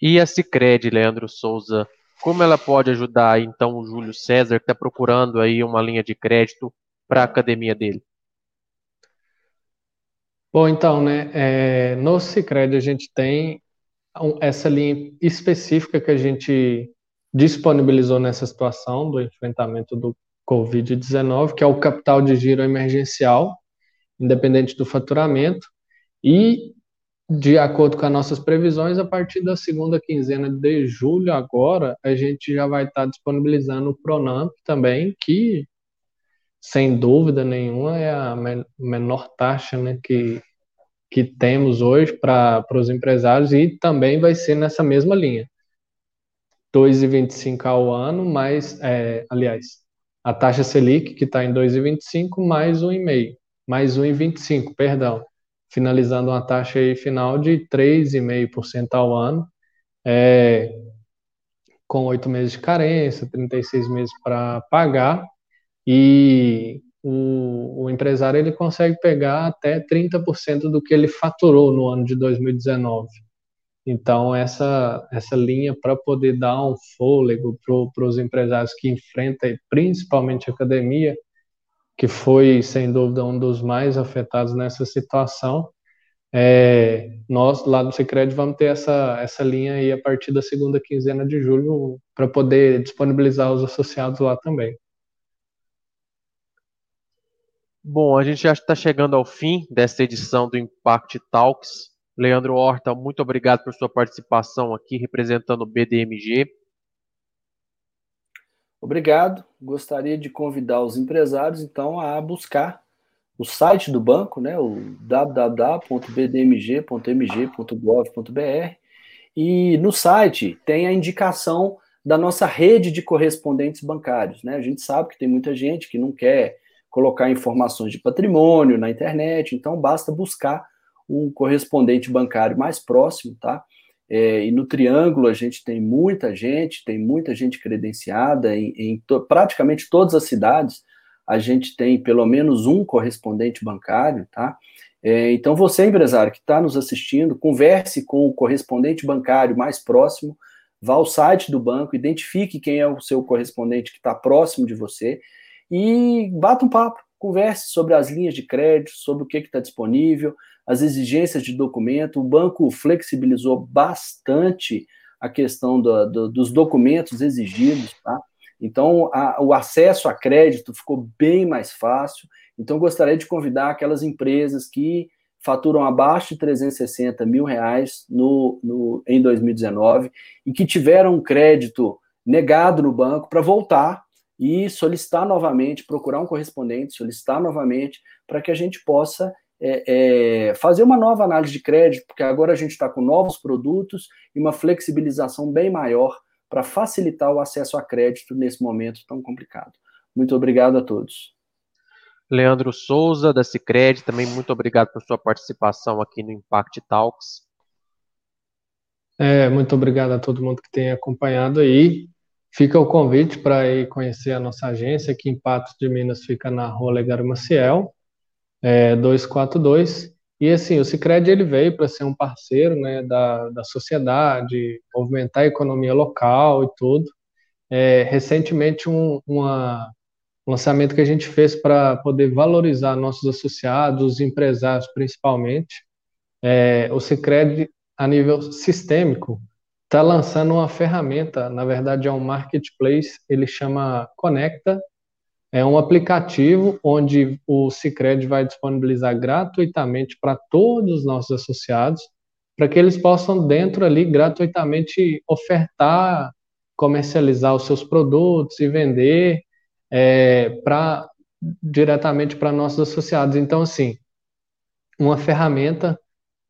E a Cicred, Leandro Souza, como ela pode ajudar então o Júlio César, que está procurando aí uma linha de crédito para a academia dele? Bom, então, né, é, no Cicred a gente tem essa linha específica que a gente disponibilizou nessa situação do enfrentamento do Covid-19, que é o capital de giro emergencial, independente do faturamento, e, de acordo com as nossas previsões, a partir da segunda quinzena de julho, agora, a gente já vai estar disponibilizando o Pronamp também, que, sem dúvida nenhuma, é a menor taxa né, que que temos hoje para os empresários e também vai ser nessa mesma linha. 2,25 ao ano, mais, é, aliás, a taxa Selic, que está em 2,25, mais 1,5, mais 1,25, perdão, finalizando uma taxa aí final de 3,5% ao ano, é, com oito meses de carência, 36 meses para pagar, e o, o empresário ele consegue pegar até 30% do que ele faturou no ano de 2019. Então, essa, essa linha para poder dar um fôlego para os empresários que enfrentam, principalmente a academia, que foi, sem dúvida, um dos mais afetados nessa situação, é, nós, lá do Cicred, vamos ter essa, essa linha aí a partir da segunda quinzena de julho para poder disponibilizar os associados lá também. Bom, a gente já está chegando ao fim dessa edição do Impact Talks. Leandro Horta, muito obrigado por sua participação aqui representando o BDMG. Obrigado. Gostaria de convidar os empresários, então, a buscar o site do banco, né, o www.bdmg.mg.gov.br, e no site tem a indicação da nossa rede de correspondentes bancários. Né? A gente sabe que tem muita gente que não quer colocar informações de patrimônio na internet, então basta buscar um correspondente bancário mais próximo, tá? É, e no Triângulo a gente tem muita gente, tem muita gente credenciada em, em to, praticamente todas as cidades. A gente tem pelo menos um correspondente bancário, tá? É, então você empresário que está nos assistindo, converse com o correspondente bancário mais próximo, vá ao site do banco, identifique quem é o seu correspondente que está próximo de você e bata um papo, converse sobre as linhas de crédito, sobre o que está disponível, as exigências de documento. O banco flexibilizou bastante a questão do, do, dos documentos exigidos, tá? Então, a, o acesso a crédito ficou bem mais fácil. Então, gostaria de convidar aquelas empresas que faturam abaixo de 360 mil reais no, no, em 2019 e que tiveram um crédito negado no banco para voltar e solicitar novamente, procurar um correspondente, solicitar novamente, para que a gente possa é, é, fazer uma nova análise de crédito, porque agora a gente está com novos produtos e uma flexibilização bem maior para facilitar o acesso a crédito nesse momento tão complicado. Muito obrigado a todos. Leandro Souza, da Cicred, também muito obrigado por sua participação aqui no Impact Talks. É, muito obrigado a todo mundo que tem acompanhado aí. Fica o convite para ir conhecer a nossa agência, que em Patos de Minas fica na rua Legário Maciel, é, 242. E assim, o Cicred ele veio para ser um parceiro né, da, da sociedade, movimentar a economia local e tudo. É, recentemente, um, uma, um lançamento que a gente fez para poder valorizar nossos associados, os empresários principalmente. É, o Cicred, a nível sistêmico, está lançando uma ferramenta, na verdade é um marketplace, ele chama Conecta, é um aplicativo onde o Cicred vai disponibilizar gratuitamente para todos os nossos associados, para que eles possam dentro ali gratuitamente ofertar, comercializar os seus produtos e vender é, para diretamente para nossos associados. Então, assim, uma ferramenta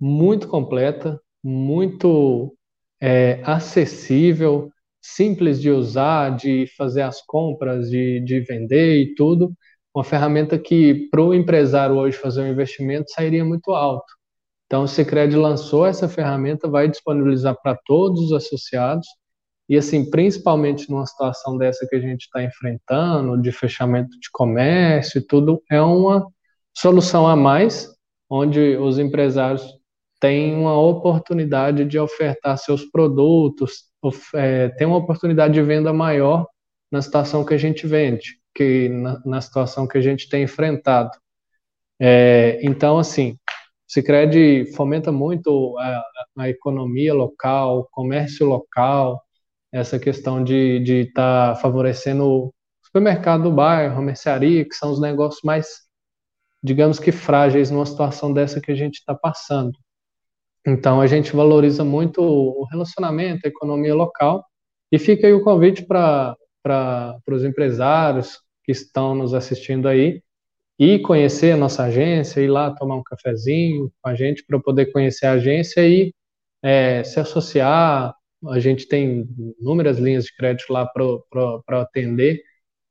muito completa, muito é, acessível, simples de usar, de fazer as compras, de, de vender e tudo. Uma ferramenta que para o empresário hoje fazer um investimento sairia muito alto. Então, o Cicred lançou essa ferramenta, vai disponibilizar para todos os associados, e assim, principalmente numa situação dessa que a gente está enfrentando, de fechamento de comércio e tudo, é uma solução a mais, onde os empresários tem uma oportunidade de ofertar seus produtos, é, tem uma oportunidade de venda maior na situação que a gente vende, que na, na situação que a gente tem enfrentado. É, então, assim, o Cicred fomenta muito a, a, economia local, o comércio local, essa questão de estar tá favorecendo o supermercado do bairro, a mercearia, que são os negócios mais, digamos que frágeis numa situação dessa que a gente está passando. Então, a gente valoriza muito o relacionamento, a economia local, e fica aí o convite para os empresários que estão nos assistindo aí, e conhecer a nossa agência, ir lá tomar um cafezinho com a gente para poder conhecer a agência e é, se associar. A gente tem inúmeras linhas de crédito lá para atender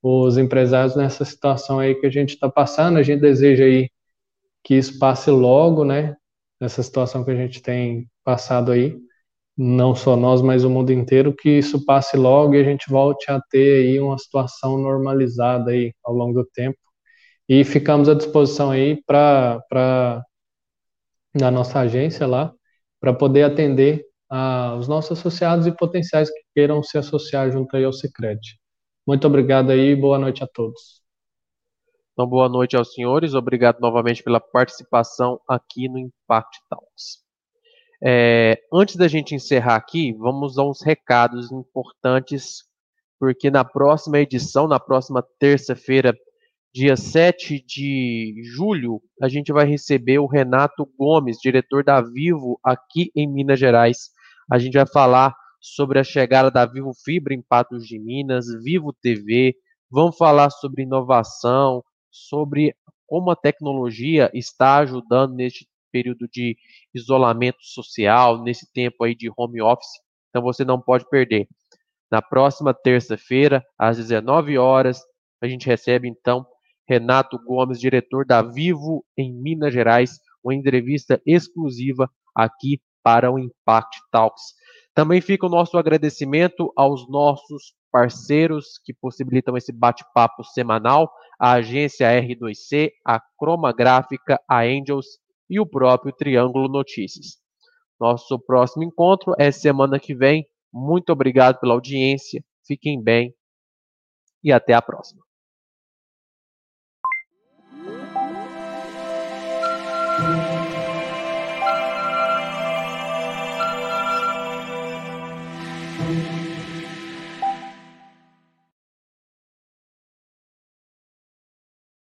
os empresários nessa situação aí que a gente está passando. A gente deseja aí que isso passe logo, né? Nessa situação que a gente tem passado aí, não só nós, mas o mundo inteiro, que isso passe logo e a gente volte a ter aí uma situação normalizada aí ao longo do tempo. E ficamos à disposição aí para na nossa agência lá, para poder atender os nossos associados e potenciais que queiram se associar junto aí ao Cicred. Muito obrigado aí e boa noite a todos. Então, boa noite aos senhores. Obrigado novamente pela participação aqui no Impact Talks. É, antes da gente encerrar aqui, vamos a uns recados importantes, porque na próxima edição, na próxima terça-feira, dia 7 de julho, a gente vai receber o Renato Gomes, diretor da Vivo aqui em Minas Gerais. A gente vai falar sobre a chegada da Vivo Fibra em Patos de Minas, Vivo TV, vamos falar sobre inovação, sobre como a tecnologia está ajudando neste período de isolamento social, nesse tempo aí de home office. Então você não pode perder. Na próxima terça-feira, às 19 horas, a gente recebe então Renato Gomes, diretor da Vivo em Minas Gerais, uma entrevista exclusiva aqui para o Impact Talks. Também fica o nosso agradecimento aos nossos parceiros que possibilitam esse bate-papo semanal, a agência R2C, a Croma Gráfica, a Angels e o próprio Triângulo Notícias. Nosso próximo encontro é semana que vem. Muito obrigado pela audiência, fiquem bem e até a próxima.